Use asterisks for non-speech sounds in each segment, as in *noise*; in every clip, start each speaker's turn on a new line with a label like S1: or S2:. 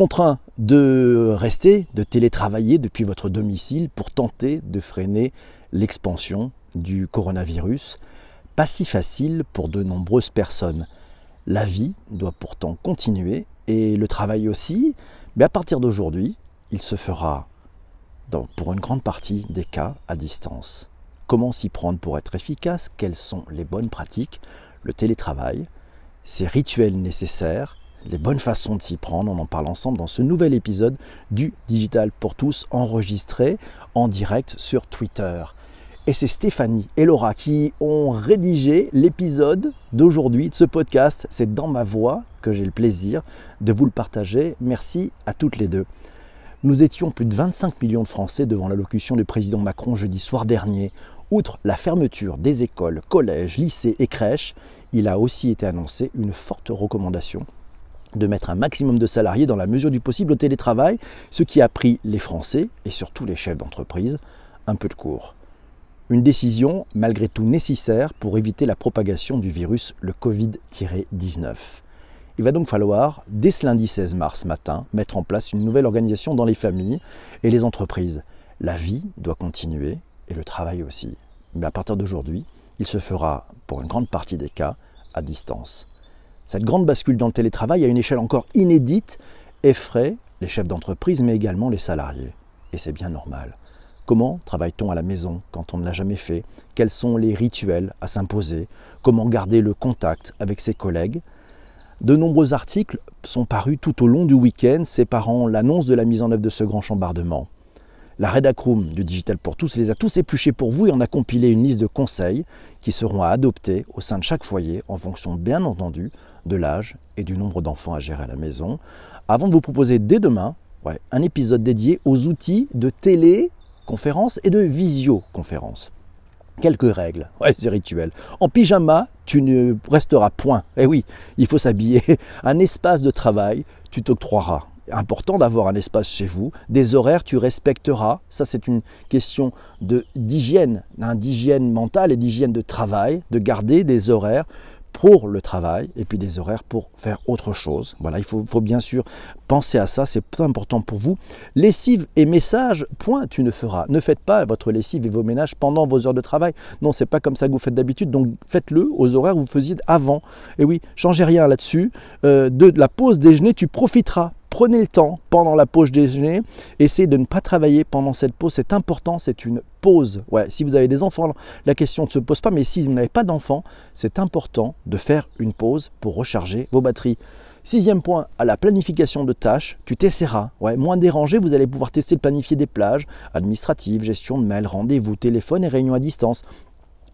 S1: contraint de rester, de télétravailler depuis votre domicile pour tenter de freiner l'expansion du coronavirus. Pas si facile pour de nombreuses personnes. La vie doit pourtant continuer et le travail aussi, mais à partir d'aujourd'hui, il se fera pour une grande partie des cas à distance. Comment s'y prendre pour être efficace? Quelles sont les bonnes pratiques? Le télétravail, ses rituels nécessaires, les bonnes façons de s'y prendre. On en parle ensemble dans ce nouvel épisode du Digital pour tous enregistré en direct sur Twitter. Et c'est Stéphanie et Laura qui ont rédigé l'épisode d'aujourd'hui de ce podcast. C'est dans ma voix que j'ai le plaisir de vous le partager. Merci à toutes les deux. Nous étions plus de 25 millions de Français devant l'allocution du président Macron jeudi soir dernier. Outre la fermeture des écoles, collèges, lycées et crèches, il a aussi été annoncé une forte recommandation de mettre un maximum de salariés dans la mesure du possible au télétravail, ce qui a pris les Français et surtout les chefs d'entreprise un peu de cours. Une décision malgré tout nécessaire pour éviter la propagation du virus, le Covid-19. Il va donc falloir, dès ce lundi 16 mars matin, mettre en place une nouvelle organisation dans les familles et les entreprises. La vie doit continuer et le travail aussi. Mais à partir d'aujourd'hui, il se fera, pour une grande partie des cas, à distance. Cette grande bascule dans le télétravail à une échelle encore inédite effraie les chefs d'entreprise mais également les salariés. Et c'est bien normal. Comment travaille-t-on à la maison quand on ne l'a jamais fait? Quels sont les rituels à s'imposer? Comment garder le contact avec ses collègues? De nombreux articles sont parus tout au long du week-end séparant l'annonce de la mise en œuvre de ce grand chambardement. La Redacroom du Digital pour tous les a tous épluchés pour vous et on a compilé une liste de conseils qui seront à adopter au sein de chaque foyer en fonction bien entendu de l'âge et du nombre d'enfants à gérer à la maison. Avant de vous proposer dès demain un épisode dédié aux outils de téléconférence et de visioconférence. Quelques règles, ouais, c'est rituel. En pyjama, tu ne resteras point. Eh oui, il faut s'habiller. *laughs* Un espace de travail, tu t'octroieras important d'avoir un espace chez vous, des horaires tu respecteras, ça c'est une question d'hygiène, hein, d'hygiène mentale et d'hygiène de travail, de garder des horaires pour le travail et puis des horaires pour faire autre chose. Voilà, il faut, bien sûr penser à ça, c'est important pour vous. Lessive et message, point, tu ne feras. Ne faites pas votre lessive et vos ménages pendant vos heures de travail. Non, c'est pas comme ça que vous faites d'habitude, donc faites-le aux horaires où vous faisiez avant. Et oui, changez rien là-dessus. Euh, de la pause déjeuner, tu profiteras prenez le temps pendant la pause déjeuner, essayez de ne pas travailler pendant cette pause, c'est important, c'est une pause. Ouais, si vous avez des enfants, la question ne se pose pas, mais si vous n'avez pas d'enfants, c'est important de faire une pause pour recharger vos batteries. Sixième point, à la planification de tâches, tu t'essaieras. Ouais, moins dérangé, vous allez pouvoir tester de planifier des plages administratives, gestion de mails, rendez-vous, téléphone et réunions à distance.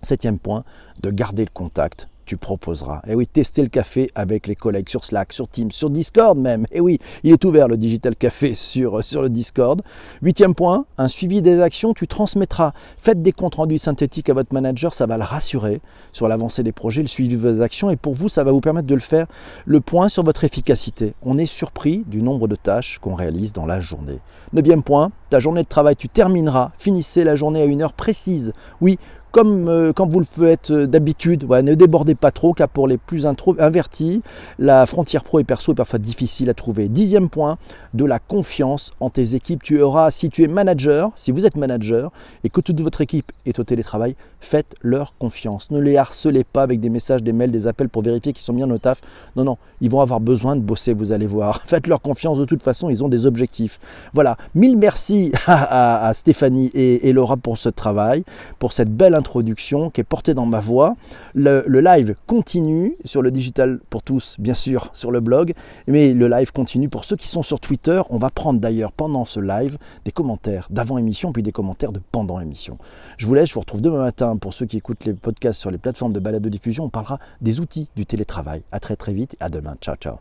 S1: Septième point, de garder le contact tu proposeras. Et eh oui, tester le café avec les collègues sur Slack, sur Teams, sur Discord même. Et eh oui, il est ouvert le Digital Café *laughs* sur, sur le Discord. Huitième point, un suivi des actions, tu transmettras. Faites des comptes rendus synthétiques à votre manager, ça va le rassurer sur l'avancée des projets, le suivi de vos actions. Et pour vous, ça va vous permettre de le faire. Le point sur votre efficacité. On est surpris du nombre de tâches qu'on réalise dans la journée. Neuvième point, ta journée de travail, tu termineras. Finissez la journée à une heure précise. Oui, comme euh, quand vous le faites euh, d'habitude, ne débordez pas trop, car pour les plus invertis, la frontière pro et perso est parfois difficile à trouver. Dixième point, de la confiance en tes équipes. Tu auras, si tu es manager, si vous êtes manager et que toute votre équipe est au télétravail, faites leur confiance. Ne les harcelez pas avec des messages, des mails, des appels pour vérifier qu'ils sont bien au taf. Non, non, ils vont avoir besoin de bosser, vous allez voir. *laughs* Faites leur confiance, de toute façon, ils ont des objectifs. Voilà, mille merci *laughs* à, Stéphanie et, Laura pour ce travail, pour cette belle introduction introduction qui est portée dans ma voix. Le, live continue sur le digital pour tous, bien sûr, *laughs* sur le blog, mais le live continue pour ceux qui sont sur Twitter. On va prendre d'ailleurs pendant ce live des commentaires d'avant émission, puis des commentaires de pendant émission. Je vous laisse, je vous retrouve demain matin pour ceux qui écoutent les podcasts sur les plateformes de balade de diffusion. On parlera des outils du télétravail. À très très vite, à demain. Ciao ciao.